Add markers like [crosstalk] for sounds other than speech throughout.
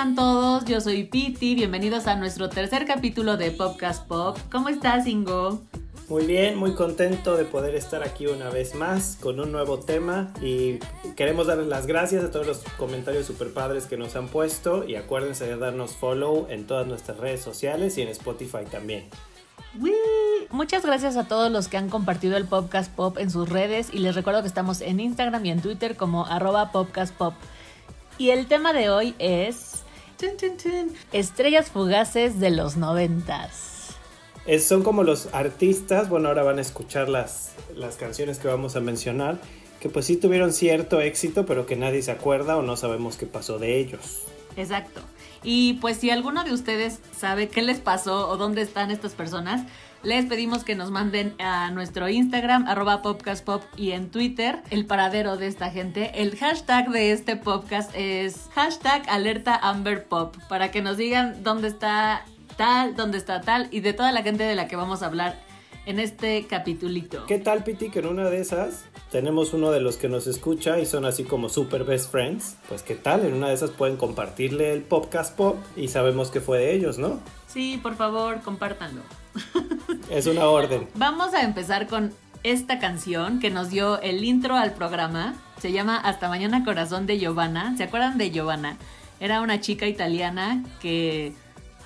Están todos? Yo soy Piti, bienvenidos a nuestro tercer capítulo de Popcast Pop. ¿Cómo estás, Ingo? Muy bien, muy contento de poder estar aquí una vez más con un nuevo tema y queremos darles las gracias a todos los comentarios super padres que nos han puesto y acuérdense de darnos follow en todas nuestras redes sociales y en Spotify también. Muchas gracias a todos los que han compartido el Popcast Pop en sus redes y les recuerdo que estamos en Instagram y en Twitter como arroba Popcast Pop. Y el tema de hoy es estrellas fugaces de los noventas. son como los artistas, bueno, ahora van a escuchar las, las canciones que vamos a mencionar, que pues sí tuvieron cierto éxito, pero que nadie se acuerda o no sabemos qué pasó de ellos. Exacto. Y pues si alguno de ustedes sabe qué les pasó o dónde están estas personas, les pedimos que nos manden a nuestro Instagram, arroba popcastpop y en Twitter el paradero de esta gente. El hashtag de este podcast es hashtag alerta Amber Pop, para que nos digan dónde está tal, dónde está tal y de toda la gente de la que vamos a hablar en este capitulito. ¿Qué tal, Piti, que en una de esas tenemos uno de los que nos escucha y son así como super best friends? Pues qué tal, en una de esas pueden compartirle el podcast pop y sabemos que fue de ellos, ¿no? Sí, por favor, compártanlo. [laughs] Es una orden. Vamos a empezar con esta canción que nos dio el intro al programa. Se llama Hasta mañana corazón de Giovanna. ¿Se acuerdan de Giovanna? Era una chica italiana que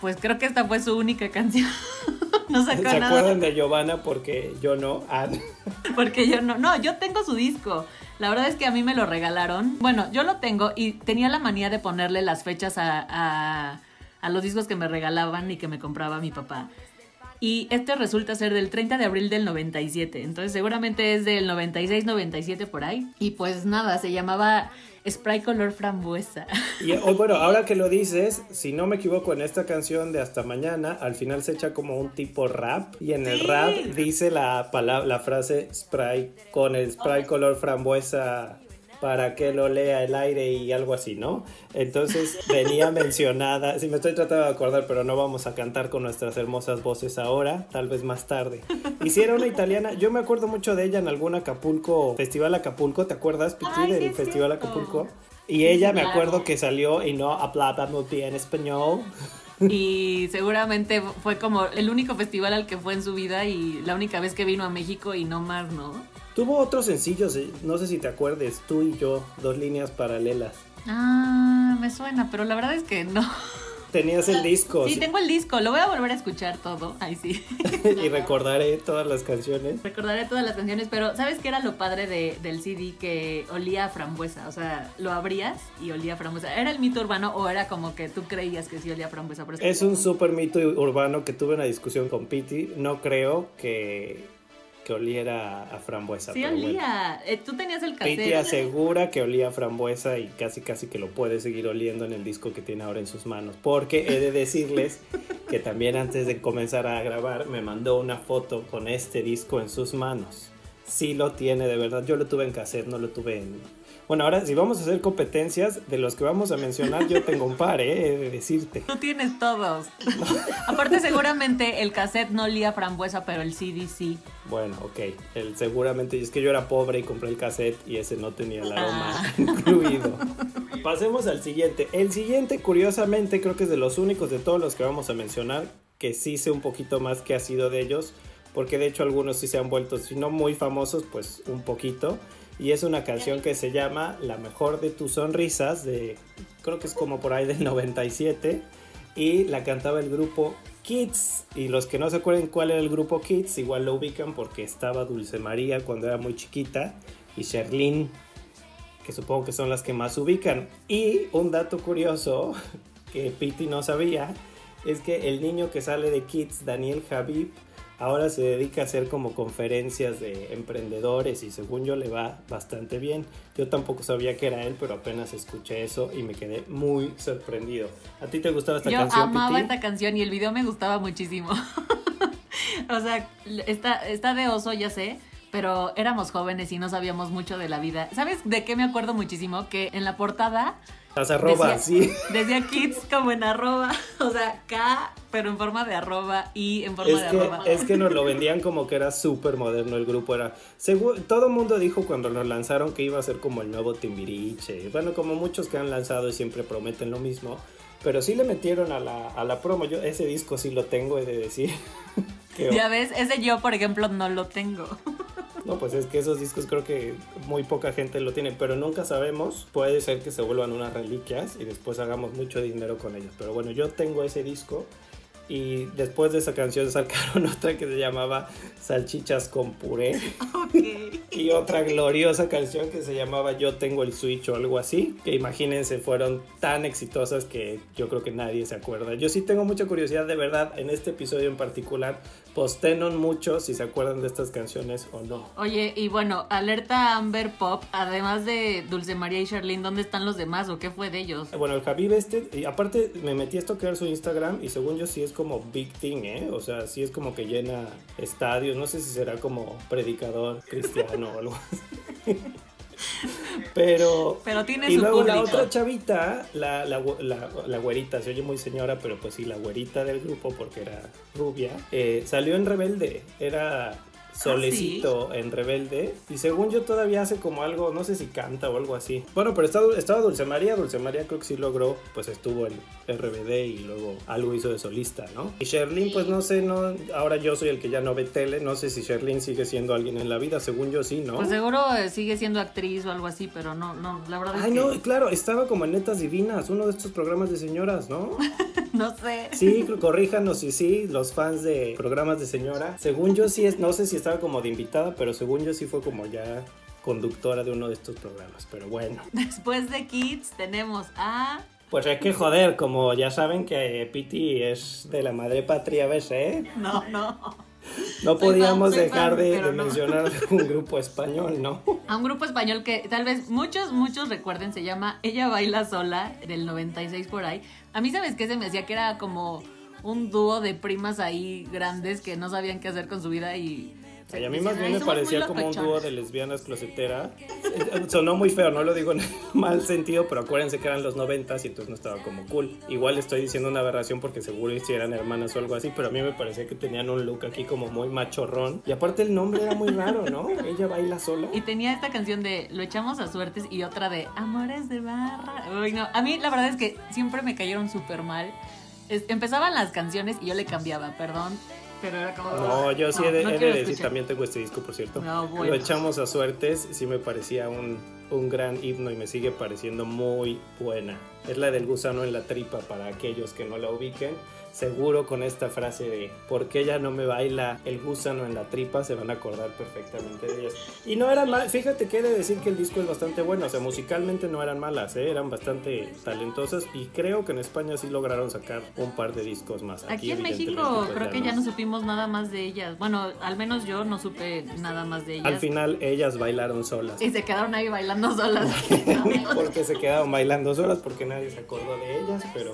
pues creo que esta fue su única canción. [laughs] no sacó ¿Se acuerdan de Giovanna porque yo no? Ah. [laughs] porque yo no. No, yo tengo su disco. La verdad es que a mí me lo regalaron. Bueno, yo lo tengo y tenía la manía de ponerle las fechas a, a, a los discos que me regalaban y que me compraba mi papá. Y este resulta ser del 30 de abril del 97. Entonces seguramente es del 96, 97 por ahí. Y pues nada, se llamaba Spray Color Frambuesa. Y oh, bueno, ahora que lo dices, si no me equivoco en esta canción de Hasta Mañana, al final se echa como un tipo rap. Y en el rap dice la, palabra, la frase Spray con el Spray Color Frambuesa para que lo lea el aire y algo así, ¿no? Entonces venía [laughs] mencionada, sí me estoy tratando de acordar, pero no vamos a cantar con nuestras hermosas voces ahora, tal vez más tarde. Y si era una italiana, yo me acuerdo mucho de ella en algún Acapulco, Festival Acapulco, ¿te acuerdas, Piti, del Festival Acapulco? Y ella me acuerdo que salió y no hablaba muy bien español. Y seguramente fue como el único festival al que fue en su vida y la única vez que vino a México y no más, ¿no? Tuvo otros sencillos, no sé si te acuerdes, tú y yo, dos líneas paralelas. Ah, me suena, pero la verdad es que no. Tenías el disco. Sí, tengo el disco, lo voy a volver a escuchar todo. Ay, sí. [laughs] y recordaré todas las canciones. Recordaré todas las canciones, pero ¿sabes qué era lo padre de, del CD? Que olía a frambuesa, o sea, lo abrías y olía a frambuesa. ¿Era el mito urbano o era como que tú creías que sí olía a frambuesa? es un súper mito urbano que tuve una discusión con Piti. No creo que que oliera a frambuesa. Sí, olía. Eh, tú tenías el cassette. Pete asegura que olía a frambuesa y casi casi que lo puede seguir oliendo en el disco que tiene ahora en sus manos. Porque he de decirles [laughs] que también antes de comenzar a grabar me mandó una foto con este disco en sus manos. Sí lo tiene de verdad. Yo lo tuve en cassette, no lo tuve en, bueno, ahora si vamos a hacer competencias, de los que vamos a mencionar, yo tengo un par, ¿eh? He de decirte. Tú tienes todos. [laughs] Aparte, seguramente el cassette no olía frambuesa, pero el CD sí. Bueno, ok. El, seguramente, es que yo era pobre y compré el cassette y ese no tenía el aroma ah. [laughs] incluido. Pasemos al siguiente. El siguiente, curiosamente, creo que es de los únicos de todos los que vamos a mencionar, que sí sé un poquito más qué ha sido de ellos, porque de hecho algunos sí se han vuelto, si no muy famosos, pues un poquito y es una canción que se llama La mejor de tus sonrisas, de creo que es como por ahí del 97 y la cantaba el grupo Kids. Y los que no se acuerden cuál era el grupo Kids igual lo ubican porque estaba Dulce María cuando era muy chiquita y Sherlyn que supongo que son las que más ubican. Y un dato curioso [laughs] que Piti no sabía es que el niño que sale de Kids Daniel Javib ahora se dedica a hacer como conferencias de emprendedores y según yo le va bastante bien. Yo tampoco sabía que era él, pero apenas escuché eso y me quedé muy sorprendido. ¿A ti te gustaba esta canción? Yo amaba esta canción y el video me gustaba muchísimo. [laughs] o sea, está, está de oso, ya sé, pero éramos jóvenes y no sabíamos mucho de la vida. ¿Sabes de qué me acuerdo muchísimo? Que en la portada las arrobas, sí. [laughs] Decía kids como en arroba, [laughs] o sea, K, pero en forma de arroba y en forma de arroba. Es que nos lo vendían como que era súper moderno el grupo, era... todo el mundo dijo cuando lo lanzaron que iba a ser como el nuevo Timbiriche, bueno, como muchos que han lanzado y siempre prometen lo mismo, pero sí le metieron a la, a la promo, yo ese disco sí lo tengo, he de decir. [laughs] ya ves, ese yo, por ejemplo, no lo tengo. No, pues es que esos discos creo que muy poca gente lo tiene, pero nunca sabemos. Puede ser que se vuelvan unas reliquias y después hagamos mucho dinero con ellos. Pero bueno, yo tengo ese disco y después de esa canción sacaron [laughs] otra que se llamaba Salchichas con puré. [laughs] y otra gloriosa canción que se llamaba Yo tengo el Switch o algo así. Que imagínense, fueron tan exitosas que yo creo que nadie se acuerda. Yo sí tengo mucha curiosidad de verdad en este episodio en particular. Postenon mucho si se acuerdan de estas canciones o no. Oye, y bueno, alerta Amber Pop, además de Dulce María y Charlene, ¿dónde están los demás o qué fue de ellos? Bueno, el Javi este, y aparte me metí a estoquear su Instagram y según yo sí es como big thing, ¿eh? O sea, sí es como que llena estadios, no sé si será como predicador cristiano o algo así. [laughs] [laughs] Pero, pero tiene y luego la otra chavita, la, la, la, güerita, se oye muy señora, pero pues sí, la güerita del grupo porque era rubia, eh, salió en Rebelde. Era ¿Ah, Solecito en Rebelde. Y según yo todavía hace como algo, no sé si canta o algo así. Bueno, pero estaba, estaba Dulce María. Dulce María creo que sí logró, pues estuvo en RBD y luego algo hizo de solista, ¿no? Y Sherlyn, pues no sé, no, ahora yo soy el que ya no ve tele. No sé si Sherlyn sigue siendo alguien en la vida. Según yo sí, ¿no? Pues seguro eh, sigue siendo actriz o algo así, pero no, no, la verdad es Ay, no, claro, estaba como en Netas Divinas, uno de estos programas de señoras, ¿no? [laughs] no sé. Sí, corríjanos si sí, los fans de programas de señora. Según yo sí, es, no sé si estaba como de invitada, pero según yo sí fue como ya conductora de uno de estos programas, pero bueno. [laughs] Después de Kids tenemos a... Pues es que joder, como ya saben que Piti es de la madre patria, ¿ves, eh? [laughs] No, no. No podíamos dejar de, mencionar [laughs] un grupo español, ¿no? A un grupo español que tal vez muchos, muchos recuerden, se llama Ella Baila Sola, del 96 por ahí. A mí, ¿sabes qué? Se me decía que era como un dúo de primas ahí grandes que no sabían qué hacer con su vida y a mí más bien me parecía como un dúo de lesbianas closetera. [laughs] Sonó muy feo, no lo digo en [laughs] mal sentido, pero acuérdense que eran los noventas y entonces no estaba como cool. Igual estoy diciendo una aberración porque seguro si eran hermanas o algo así, pero a mí me parecía que tenían un look aquí como muy machorrón. Y aparte el nombre era muy raro, ¿no? [laughs] Ella baila sola. Y tenía esta canción de Lo echamos a suertes y otra de Amores de barra. Uy, no. A mí la verdad es que siempre me cayeron súper mal. empezaban las canciones y yo le cambiaba, perdón no, yo sí he de, decir, también tengo este disco, por cierto. Lo echamos a suertes, sí me parecía un, un gran himno y me sigue pareciendo muy buena. Es la del gusano en la tripa para aquellos que no la ubiquen seguro con esta frase de ¿por qué ella no me baila el gusano en la tripa? Se van a acordar perfectamente de ellas. Y no eran mal, fíjate que he de decir que el disco es bastante bueno, o sea, musicalmente no eran malas, ¿eh? eran bastante talentosas y creo que en España sí lograron sacar un par de discos más. Aquí, en México pues, creo que ya no supimos nada más de ellas. Bueno, al menos yo no supe nada más de ellas. Al final ellas bailaron solas. Y se quedaron ahí bailando solas. [laughs] porque se quedaron bailando solas porque nadie se acordó de ellas, pero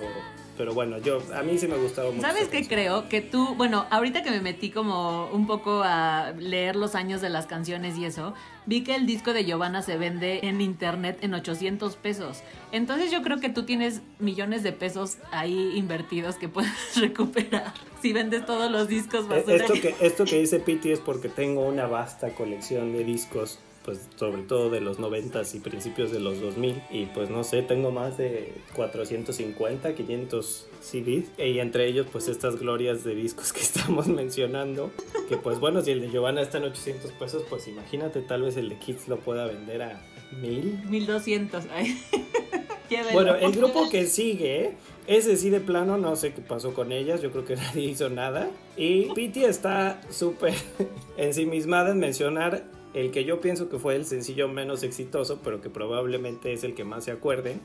pero bueno, yo a mí sí me gustaba mucho. ¿Sabes qué creo? Que tú, bueno, ahorita que me metí como un poco a leer los años de las canciones y eso, vi que el disco de Giovanna se vende en internet en 800 pesos. Entonces yo creo que tú tienes millones de pesos ahí invertidos que puedes [laughs] recuperar si vendes todos los discos eh, Esto que, esto que dice Piti es porque tengo una vasta colección de discos pues sobre todo de los 90 y principios de los 2000 y pues no sé, tengo más de 450, 500 CDs y entre ellos pues estas glorias de discos [laughs] que estamos mencionando, que pues bueno, si el de Giovanna está en 800 pesos, pues imagínate tal vez el de Kids lo pueda vender a 1000. 1200. [laughs] bueno, el grupo que sigue, ese sí de plano, no sé qué pasó con ellas, yo creo que [laughs] nadie hizo nada. Y Pity está súper ensimismada en mencionar el que yo pienso que fue el sencillo menos exitoso, pero que probablemente es el que más se acuerden,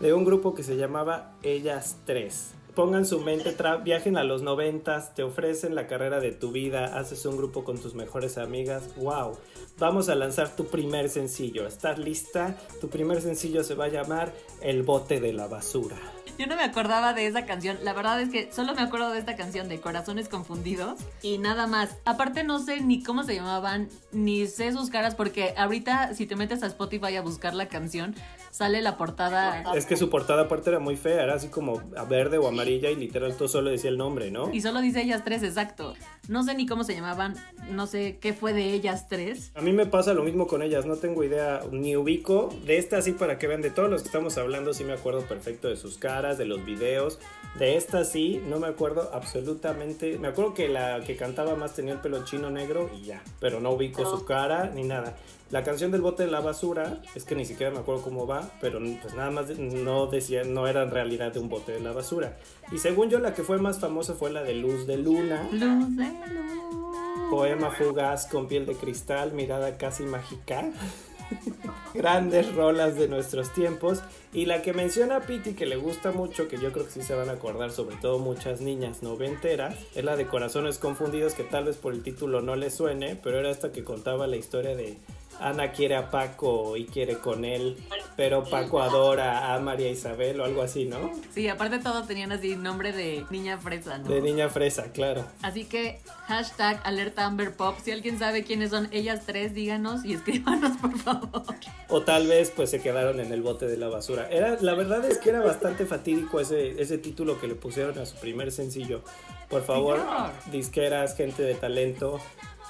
de un grupo que se llamaba Ellas Tres. pongan su mente, viajen a los noventas, te ofrecen la carrera de tu vida, haces un grupo con tus mejores amigas, wow, vamos a lanzar tu primer sencillo, ¿estás lista? Tu primer sencillo se va a llamar El bote de la basura. Yo no me acordaba de esa canción. La verdad es que solo me acuerdo de esta canción de Corazones Confundidos y nada más. Aparte no sé ni cómo se llamaban, ni sé sus caras porque ahorita si te metes a Spotify a buscar la canción, sale la portada. Es que su portada aparte era muy fea, era así como verde o amarilla y literal todo solo decía el nombre, ¿no? Y solo dice ellas tres, exacto. No sé ni cómo se llamaban, no sé qué fue de ellas tres. A mí me pasa lo mismo con ellas, no tengo idea ni ubico. De esta así para que vean, de todos los que estamos hablando sí me acuerdo perfecto de sus caras de los videos. De esta sí, no me acuerdo absolutamente. Me acuerdo que la que cantaba más tenía el pelo chino negro y ya, pero no ubico su cara ni nada. La canción del bote de la basura, es que ni siquiera me acuerdo cómo va, pero pues nada más no decía, no era en realidad de un bote de la basura. Y según yo, la que fue más famosa fue la de Luz de Luna. Luz de Luna. Poema fugaz con piel de cristal, mirada casi mágica. Grandes rolas de nuestros tiempos. Y la que menciona Piti que le gusta mucho, que yo creo que sí se van a acordar, sobre todo muchas niñas noventeras, es la de Corazones Confundidos, que tal vez por el título no le suene, pero era esta que contaba la historia de Ana quiere a Paco y quiere con él, pero Paco adora a María Isabel o algo así, ¿no? Sí, aparte todos tenían así nombre de niña fresa, ¿no? De niña fresa, claro. Así que hashtag alerta Amber Pop, si alguien sabe quiénes son ellas tres, díganos y escríbanos por favor. O tal vez pues se quedaron en el bote de la basura. Era, la verdad es que era bastante fatídico ese, ese título que le pusieron a su primer sencillo. Por favor, disqueras, gente de talento,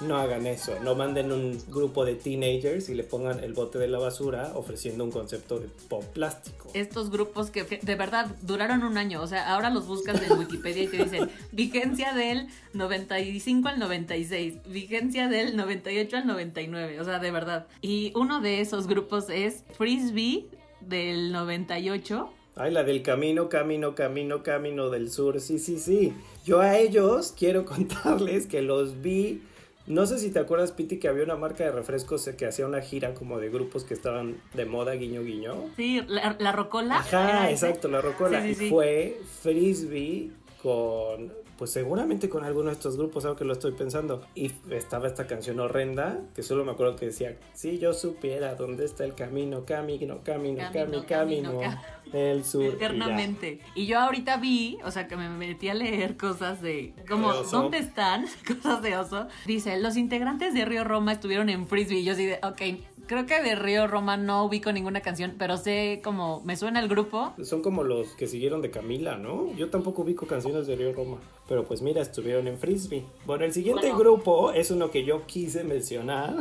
no hagan eso, no manden un grupo de teenagers y le pongan el bote de la basura ofreciendo un concepto de pop plástico. Estos grupos que de verdad duraron un año, o sea, ahora los buscas en Wikipedia y te dicen vigencia del 95 al 96, vigencia del 98 al 99, o sea, de verdad. Y uno de esos grupos es Frisbee del 98. Ay, la del camino, camino, camino, camino del sur. Sí, sí, sí. Yo a ellos quiero [laughs] contarles que los vi no sé si te acuerdas, Piti, que había una marca de refrescos que hacía una gira como de grupos que estaban de moda, guiño, guiño. Sí, la, Rocola. Ajá, exacto, la Rocola. y fue Frisbee con pues seguramente con alguno de estos grupos, algo que lo estoy pensando. Y estaba esta canción horrenda, que solo me acuerdo que decía, si yo supiera dónde está el camino, camino, camino, camino, camino, el sur. Eternamente. Y, yo ahorita vi, o sea, que me metí a leer cosas de, como, ¿dónde están? [laughs] Cosas de oso. Dice, los integrantes de Río Roma estuvieron en Frisbee. Y yo así de, ok, Creo que de Río Roma no ubico ninguna canción, pero sé como me suena el grupo. Son como los que siguieron de Camila, ¿no? Yo tampoco ubico canciones de Río Roma, pero pues mira, estuvieron en Frisbee. Bueno, el siguiente grupo es uno que yo quise mencionar.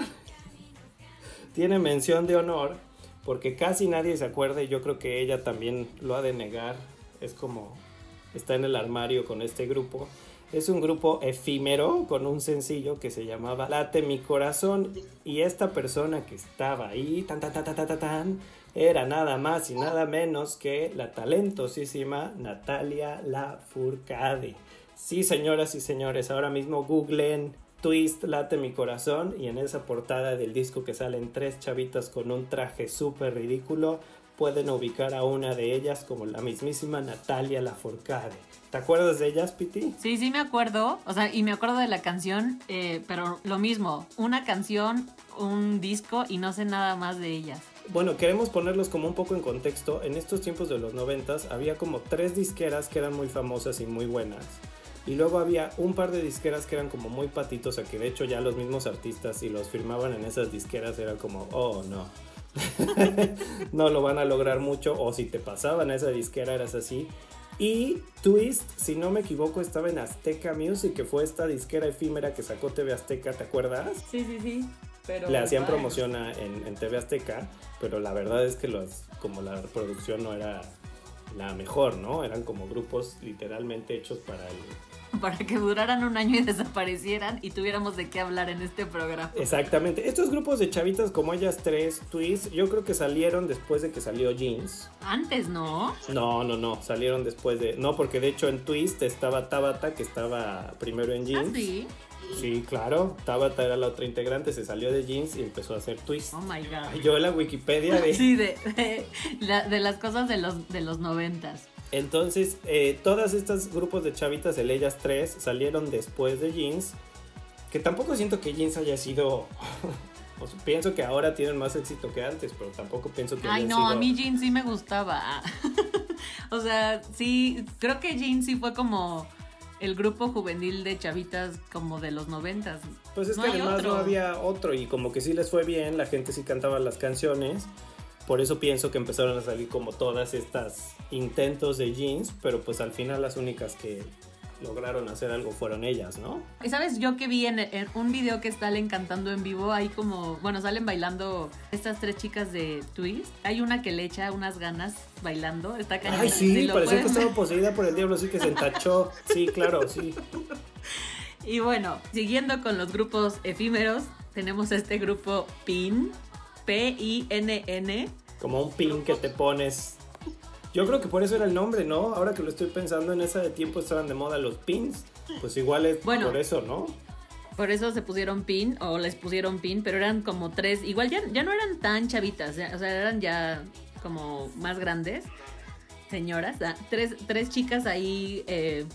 [laughs] Tiene mención de honor porque casi nadie se acuerda y yo creo que ella también lo ha de negar. Es como está en el armario con este grupo. Es un grupo efímero con un sencillo que se llamaba Late mi corazón y esta persona que estaba ahí tan tan tan tan tan, tan era nada más y nada menos que la talentosísima Natalia Lafourcade. Sí, señoras y señores, ahora mismo googleen Twist Late mi corazón y en esa portada del disco que salen tres chavitas con un traje súper ridículo pueden ubicar a una de ellas como la mismísima Natalia Lafourcade. ¿Te acuerdas de ellas, Piti? Sí, sí me acuerdo. O sea, y me acuerdo de la canción, eh, pero lo mismo, una canción, un disco y no sé nada más de ellas. Bueno, queremos ponerlos como un poco en contexto. En estos tiempos de los noventas había como tres disqueras que eran muy famosas y muy buenas. Y luego había un par de disqueras que eran como muy patitos, a que de hecho ya los mismos artistas si los firmaban en esas disqueras era como, oh no, [laughs] no lo van a lograr mucho o si te pasaban a esa disquera eras así. Y Twist, si no me equivoco, estaba en Azteca Music, que fue esta disquera efímera que sacó TV Azteca, ¿te acuerdas? Sí, sí, sí. Pero Le hacían promoción en, en, TV Azteca, pero la verdad es que los, como la producción no era la mejor, ¿no? Eran como grupos literalmente hechos para el, [laughs] para que duraran un año y desaparecieran y tuviéramos de qué hablar en este programa. Exactamente. Estos grupos de chavitas como ellas tres, Twist, yo creo que salieron después de que salió Jeans. Antes, ¿no? No, no, no. Salieron después de. No, porque de hecho en Twist estaba Tabata, que estaba primero en Jeans. ¿Ah, sí? Sí, claro. Tabata era la otra integrante, se salió de jeans y empezó a hacer twist. Oh my god. Yo la Wikipedia de. [laughs] Sí, de, de, las cosas de los, de los noventas. Entonces, eh, todas estas grupos de chavitas, el Ellas 3, salieron después de Jeans. Que tampoco siento que Jeans haya sido. [laughs] pues, pienso que ahora tienen más éxito que antes, pero tampoco pienso que. Ay, no, sido- a mí Jean sí me gustaba. [laughs] o sea, sí, creo que Jean sí fue como el grupo juvenil de chavitas como de los noventas. Pues es No que además otro. no había otro y como que sí les fue bien, la gente sí cantaba las canciones. Por eso pienso que empezaron a salir como todas estas intentos de jeans, pero pues al final las únicas que lograron hacer algo fueron ellas, ¿no? Y sabes, yo que vi en, en un video que salen cantando en vivo, hay como, bueno, salen bailando estas tres chicas de Twist. Hay una que le echa unas ganas bailando, está cañón. Ay, sí, parecía que estaba poseída por el diablo, sí que se entachó. Sí, claro, sí. [laughs] Y bueno, siguiendo con los grupos efímeros, tenemos este grupo PIN, P-I-N-N. Como un pin que te pones. Yo creo que por eso era el nombre, ¿no? Ahora que lo estoy pensando, en esa de tiempo estaban de moda los pins. Pues igual es Bueno. por eso, ¿no? Por eso se pusieron PIN o les pusieron PIN, pero eran como tres, igual ya, ya no eran tan chavitas, ya- o sea, eran ya como más grandes, señoras, ah, tres, tres chicas ahí, eh,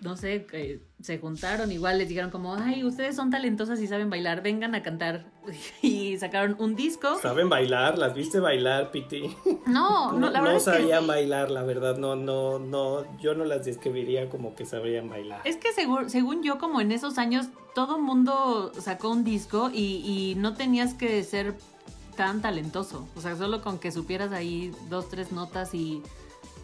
no sé, que se juntaron, igual les dijeron como, ay, ustedes son talentosas y saben bailar, vengan a cantar. [laughs] Y sacaron un disco. Saben bailar, las viste bailar, Piti. No, [laughs] no, la verdad es que... sabían bailar, la verdad, no, no, no, yo no las describiría como que sabían bailar. Es que según, según yo, como en esos años, todo mundo sacó un disco y, y no tenías que ser tan talentoso. O sea, solo con que supieras ahí dos, tres notas y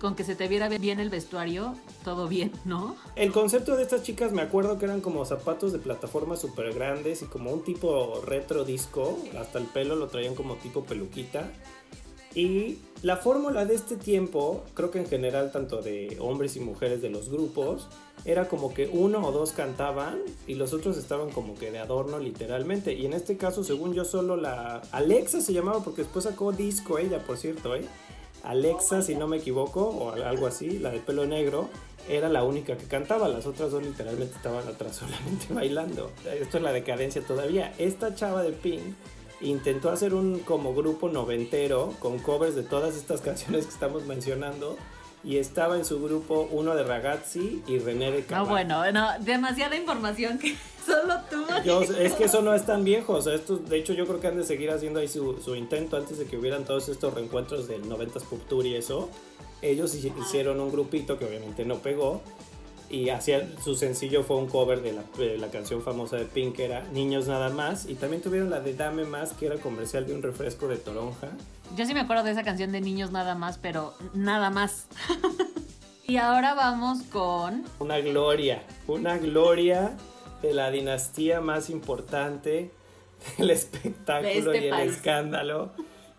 con que se te viera bien el vestuario, todo bien, ¿no? El concepto de estas chicas me acuerdo que eran como zapatos de plataforma súper grandes y como un tipo retro disco, hasta el pelo lo traían como tipo peluquita. Y la fórmula de este tiempo, creo que en general tanto de hombres y mujeres de los grupos, era como que uno o dos cantaban y los otros estaban como que de adorno literalmente. Y en este caso, según yo, solo la Alexa se llamaba porque después sacó disco ella, por cierto, ¿eh? Alexa, si no me equivoco, o algo así, la de pelo negro, era la única que cantaba. Las otras dos literalmente estaban atrás [laughs] solamente bailando. Esto es la decadencia todavía. Esta chava de Pink intentó hacer un como grupo noventero con covers de todas estas [laughs] canciones que estamos mencionando. Y estaba en su grupo uno de Ragazzi y René de No, Cavalli. bueno, no, demasiada información que [laughs] solo tú. Yo- es que eso no es tan viejo, o sea, estos, de hecho yo creo que han de seguir haciendo ahí su, su intento antes de que hubieran todos estos reencuentros del 90s Pop Tour y eso. Ellos hi- hicieron un grupito que obviamente no pegó y hacían, su sencillo fue un cover de la, de la canción famosa de Pink, que era Niños Nada Más, y también tuvieron la de Dame Más, que era comercial de un refresco de toronja. Yo sí me acuerdo de esa canción de niños nada más, pero nada más. [laughs] y ahora vamos con Una gloria, una gloria de la dinastía más importante del [laughs] espectáculo De este y el país. escándalo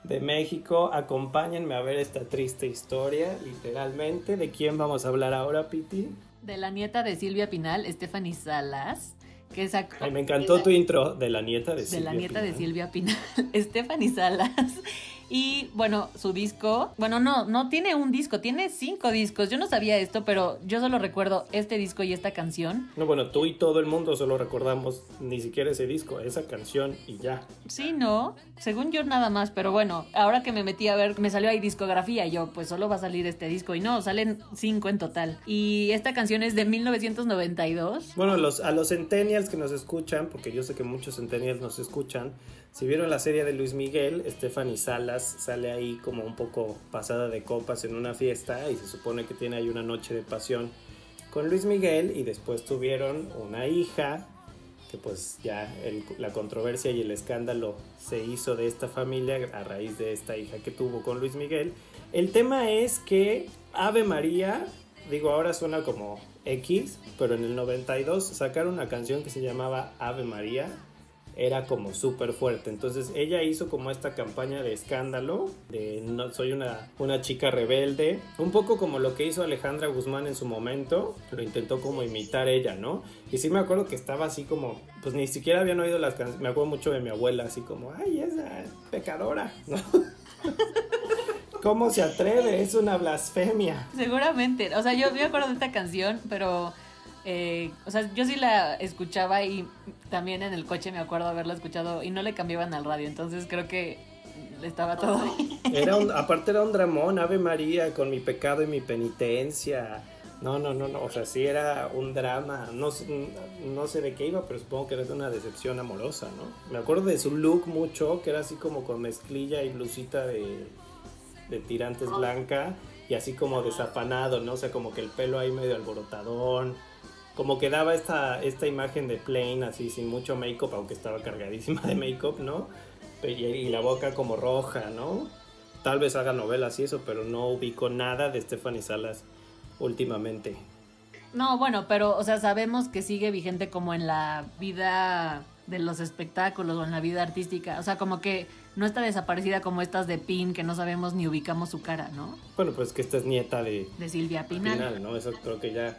de México. Acompáñenme a ver esta triste historia, literalmente. ¿De quién vamos a hablar ahora, Piti? De la nieta de Silvia Pinal, Stephanie Salas, que sacó... Ay, me encantó tu intro de la nieta de de Silvia la nieta de Pinal. Silvia Pinal, [laughs] Stephanie Salas. Y bueno, su disco, bueno, no, no tiene un disco, tiene cinco discos. Yo no sabía esto, pero yo solo recuerdo este disco y esta canción. No, bueno, tú y todo el mundo solo recordamos ni siquiera ese disco, esa canción y ya. Sí, no, según yo nada más, pero bueno, ahora que me metí a ver, me salió ahí discografía y yo, pues solo va a salir este disco y no, salen cinco en total. Y esta canción es de 1992. Bueno, los, a los centennials que nos escuchan, porque yo sé que muchos centennials nos escuchan, si vieron la serie de Luis Miguel, Stephanie Salas sale ahí como un poco pasada de copas en una fiesta y se supone que tiene ahí una noche de pasión con Luis Miguel y después tuvieron una hija que pues ya la controversia y el escándalo se hizo de esta familia a raíz de esta hija que tuvo con Luis Miguel. El tema es que Ave María, digo ahora suena como X, pero en el 92 sacaron una canción que se llamaba Ave María, era como súper fuerte. Entonces ella hizo como esta campaña de escándalo, de no soy una, una chica rebelde, un poco como lo que hizo Alejandra Guzmán en su momento, lo intentó como imitar ella, ¿no? Y sí me acuerdo que estaba así como, pues ni siquiera habían oído las canciones, me acuerdo mucho de mi abuela, así como, ay, esa pecadora, ¿no? [laughs] ¿Cómo se atreve? Es una blasfemia. Seguramente, o sea, yo me acuerdo de esta canción, pero, eh, o sea, yo sí la escuchaba y también en el coche me acuerdo haberla escuchado y no le cambiaban al radio, entonces creo que estaba todo [laughs] Era un, aparte era un dramón, Ave María, con mi pecado y mi penitencia. No, no, no, no, o sea, sí era un drama. No, no sé de qué iba, pero supongo que era de una decepción amorosa, ¿no? Me acuerdo de su look mucho, que era así como con mezclilla y blusita de, de tirantes blanca y así como desafanado, ¿no? O sea, como que el pelo ahí medio alborotadón. Como que daba esta, esta imagen de plain, así sin mucho make-up, aunque estaba cargadísima de make-up, ¿no? Y, la boca como roja, ¿no? Tal vez haga novelas y eso, pero no ubico nada de Stephanie Salas últimamente. No, bueno, pero, o sea, sabemos que sigue vigente como en la vida de los espectáculos o en la vida artística. O sea, como que no está desaparecida como estas de Pin, que no sabemos ni ubicamos su cara, ¿no? Bueno, pues que esta es nieta de... De Silvia Pinal. Pinal, ¿no? Eso creo que ya...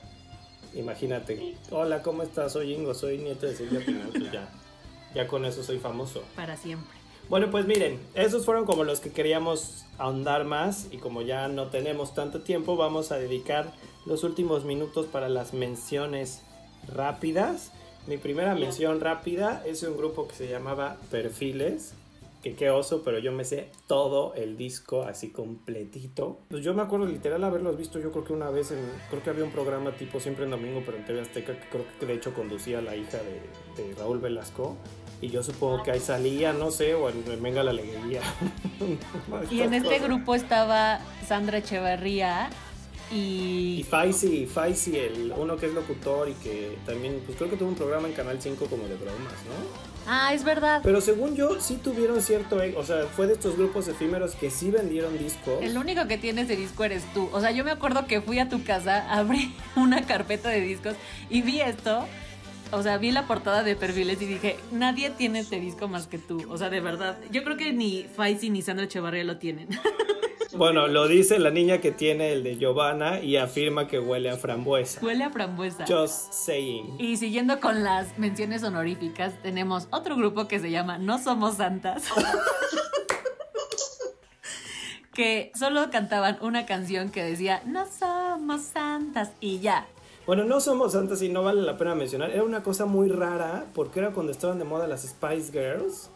Imagínate. Hola, ¿cómo estás? Soy Ingo, soy nieta de Silvia Pinal. Pues ya, ya con eso soy famoso. Para siempre. Bueno, pues miren, esos fueron como los que queríamos ahondar más y como ya no tenemos tanto tiempo, vamos a dedicar los últimos minutos para las menciones rápidas. Mi primera mención rápida es un grupo que se llamaba Perfiles, que qué oso, pero yo me sé todo el disco así completito. Pues yo me acuerdo literal haberlos visto, yo creo que una vez en, creo que había un programa tipo siempre en domingo, pero en TV Azteca, que creo que de hecho conducía la hija de, de Raúl Velasco. Y yo supongo que ahí salía, no sé, o en Venga la Alegría. [laughs] y en este grupo estaba Sandra Echeverría y... Y Faisy, Faisy, el uno que es locutor y que también, pues creo que tuvo un programa en Canal 5 como de bromas, ¿no? Ah, es verdad. Pero según yo, sí tuvieron cierto, e, o sea, fue de estos grupos efímeros que sí vendieron discos. El único que tiene ese disco eres tú. O sea, yo me acuerdo que fui a tu casa, [laughs] abrí una carpeta de discos y vi esto o sea, vi la portada de perfiles y dije, nadie tiene este disco más que tú. O sea, de verdad. Yo creo que ni Faisy ni Sandra Echevarría lo tienen. [laughs] Bueno, lo dice la niña que tiene el de Giovanna y afirma que huele a frambuesa. Huele a frambuesa. Just saying. Y siguiendo con las menciones honoríficas, tenemos otro grupo que se llama No Somos Santas. [laughs] que solo cantaban una canción que decía No somos santas y ya. Bueno, no somos santas y no vale la pena mencionar. Era una cosa muy rara porque era cuando estaban de moda las Spice Girls.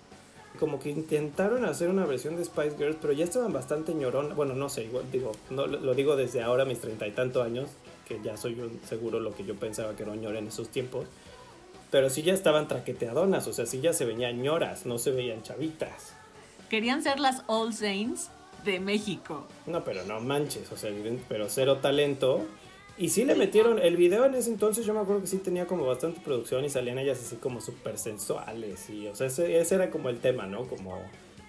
Como que intentaron hacer una versión de Spice Girls, pero ya estaban bastante ñorón. Bueno, no sé, igual digo, no, lo digo desde ahora, mis treinta y tantos años, que ya soy seguro lo que yo pensaba que era ñor en esos tiempos. Pero sí ya estaban traqueteadonas, o sea, sí ya se veían ñoras, no se veían chavitas. Querían ser las All Saints de México. No, pero no manches, o sea, pero cero talento y sí le metieron, el video en ese entonces yo me acuerdo que sí tenía como bastante producción y salían ellas así como súper sensuales y o sea, ese, era como el tema, ¿no? Como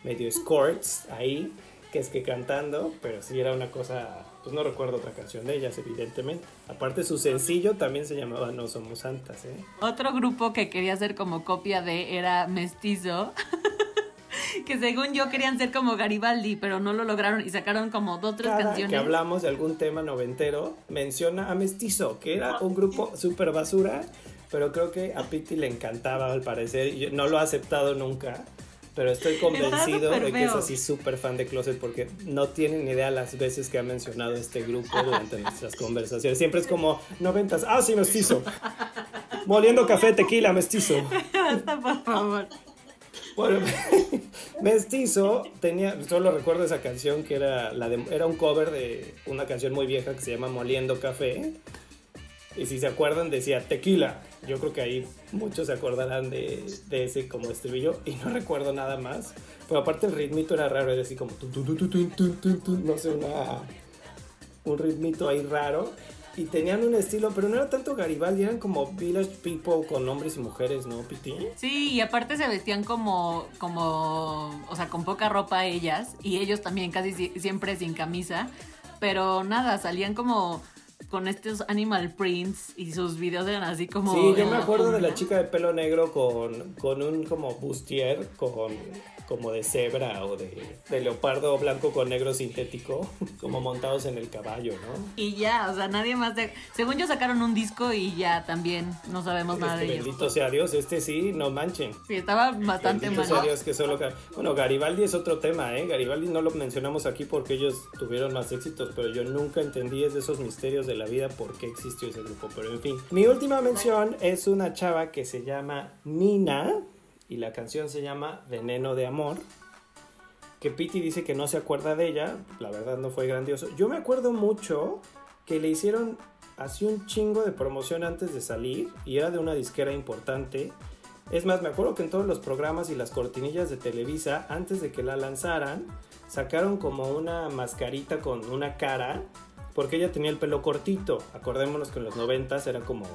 medio escorts ahí, que es que cantando, pero sí era una cosa, pues no recuerdo otra canción de ellas evidentemente. Aparte su sencillo también se llamaba No Somos Santas, ¿eh? Otro grupo que quería hacer como copia de era Mestizo. [laughs] que según yo querían ser como Garibaldi, pero no lo lograron y sacaron como dos, tres canciones. que hablamos de algún tema noventero, menciona a Mestizo, que era un grupo súper basura, pero creo que a Piti le encantaba al parecer, y no lo ha aceptado nunca. Pero estoy convencido de que es así súper fan de Closet porque no tienen idea las veces que ha mencionado este grupo durante nuestras conversaciones. Siempre es como noventas. Ah, sí, mestizo. Moliendo café, tequila, mestizo. [laughs] Basta, por favor. Bueno, Mestizo tenía, solo recuerdo esa canción que era, la de, era un cover de una canción muy vieja que se llama Moliendo Café. Y si se acuerdan decía tequila. Yo creo que ahí muchos se acordarán de, de ese como estribillo y no recuerdo nada más. Pero aparte el ritmito era raro, era así como... No sé, una, un ritmito ahí raro y tenían un estilo, pero no era tanto Garibaldi, eran como village people con hombres y mujeres, ¿no, Piti? Sí, y aparte se vestían como, como, o sea, con poca ropa ellas, y ellos también casi siempre sin camisa, pero nada, salían como con estos animal prints y sus videos eran así como... Sí, yo me acuerdo de la chica de pelo negro con, con un como bustier, con como de cebra o de, leopardo blanco con negro sintético, [laughs] como montados en el caballo, ¿no? Y ya, o sea, nadie más de... Según yo sacaron un disco y ya también no sabemos nada de ellos. Bendito sea Dios, este sí, no manchen. Sí, estaba bastante mal. Sea Dios que solo... Bueno, Garibaldi es otro tema, ¿eh? Garibaldi no lo mencionamos aquí porque ellos tuvieron más éxitos, pero yo nunca entendí es de esos misterios de la vida por qué existió ese grupo, pero en fin. Mi última mención es una chava que se llama Nina y la canción se llama Veneno de Amor. que Piti dice que no se acuerda de ella, la verdad no fue grandioso. Yo me acuerdo mucho que le hicieron así un chingo de promoción antes de salir y era de una disquera importante. Es más, me acuerdo que en todos los programas y las cortinillas de Televisa, antes de que la lanzaran, sacaron como una mascarita con una cara, porque ella tenía el pelo cortito. Acordémonos que en los noventas era como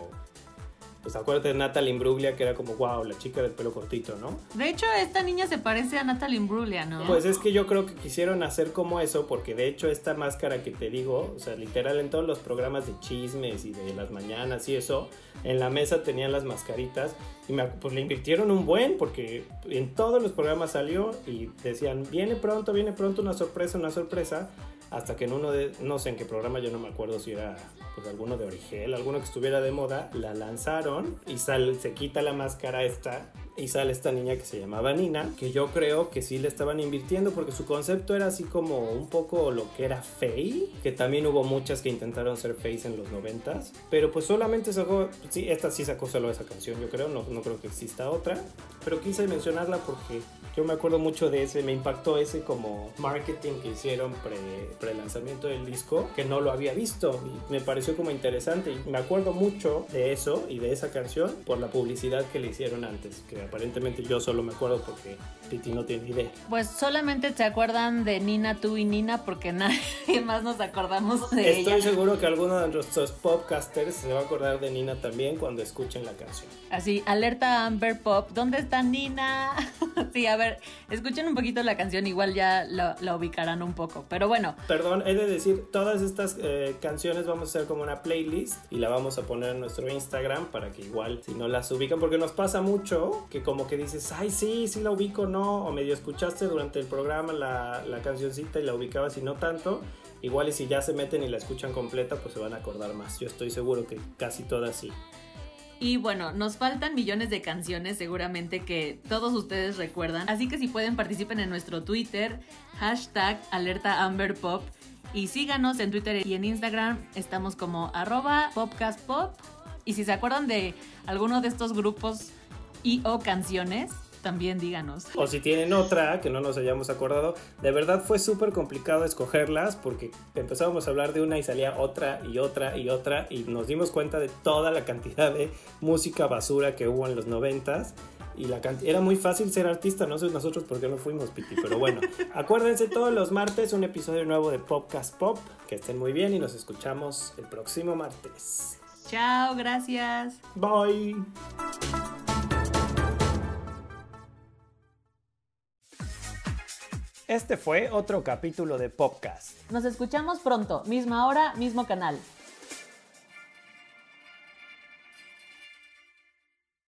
pues acuérdate de Natalie Imbruglia, que era como, wow, la chica del pelo cortito, ¿no? De hecho, esta niña se parece a Natalie Imbruglia, ¿no? Pues es que yo creo que quisieron hacer como eso, porque de hecho esta máscara que te digo, o sea, literal en todos los programas de chismes y de las mañanas y eso, en la mesa tenían las mascaritas y me, pues le invirtieron un buen, porque en todos los programas salió y decían, viene pronto, viene pronto una sorpresa, una sorpresa hasta que en uno de, no sé en qué programa, yo no me acuerdo si era pues alguno de Origel, alguno que estuviera de moda, la lanzaron y sale, se quita la máscara esta y sale esta niña que se llamaba Nina, que yo creo que sí le estaban invirtiendo porque su concepto era así como un poco lo que era Faye, que también hubo muchas que intentaron ser Face en los noventas, pero pues solamente sacó, sí, esta sí sacó solo esa canción, yo creo, no, no creo que exista otra, pero quise mencionarla porque yo me acuerdo mucho de ese, me impactó ese como marketing que hicieron pre, pre del disco, que no lo había visto y me pareció como interesante y me acuerdo mucho de eso y de esa canción por la publicidad que le hicieron antes, que aparentemente yo solo me acuerdo porque Piti no tiene idea. Pues solamente se acuerdan de Nina, tú y Nina porque [laughs] nadie más nos acordamos de Estoy ella. Estoy seguro que alguno de nuestros podcasters se va a acordar de Nina también cuando escuchen la canción. Así, alerta Amber Pop, ¿dónde está Nina? [laughs] sí, a ver, escuchen un poquito la canción, igual ya la, ubicarán un poco, pero bueno. Perdón, he de decir, todas estas eh, canciones vamos a hacer como una playlist y la vamos a poner en nuestro Instagram para que igual si no las ubican, porque nos pasa mucho que como que dices, ay sí, sí la ubico, no, o medio escuchaste durante el programa la, la cancioncita y la ubicabas y no tanto. Igual y si ya se meten y la escuchan completa, pues se van a acordar más. Yo estoy seguro que casi todas sí. Y bueno, nos faltan millones de canciones seguramente que todos ustedes recuerdan. Así que si pueden participen en nuestro Twitter, hashtag alerta Amber Pop. Y síganos en Twitter y en Instagram. Estamos como arroba popcastpop. Y si se acuerdan de alguno de estos grupos y o canciones, también díganos. O si tienen otra que no nos hayamos acordado, de verdad fue súper complicado escogerlas porque empezábamos a hablar de una y salía otra y otra y otra y nos dimos cuenta de toda la cantidad de música basura que hubo en los noventas. Y la era muy fácil ser artista, no sé nosotros por qué no fuimos, Piti. Pero bueno, [laughs] acuérdense todos los martes un episodio nuevo de Popcast Pop. Que estén muy bien y nos escuchamos el próximo martes. Chao, gracias. Bye. Este fue otro capítulo de Popcast. Nos escuchamos pronto, misma hora, mismo canal.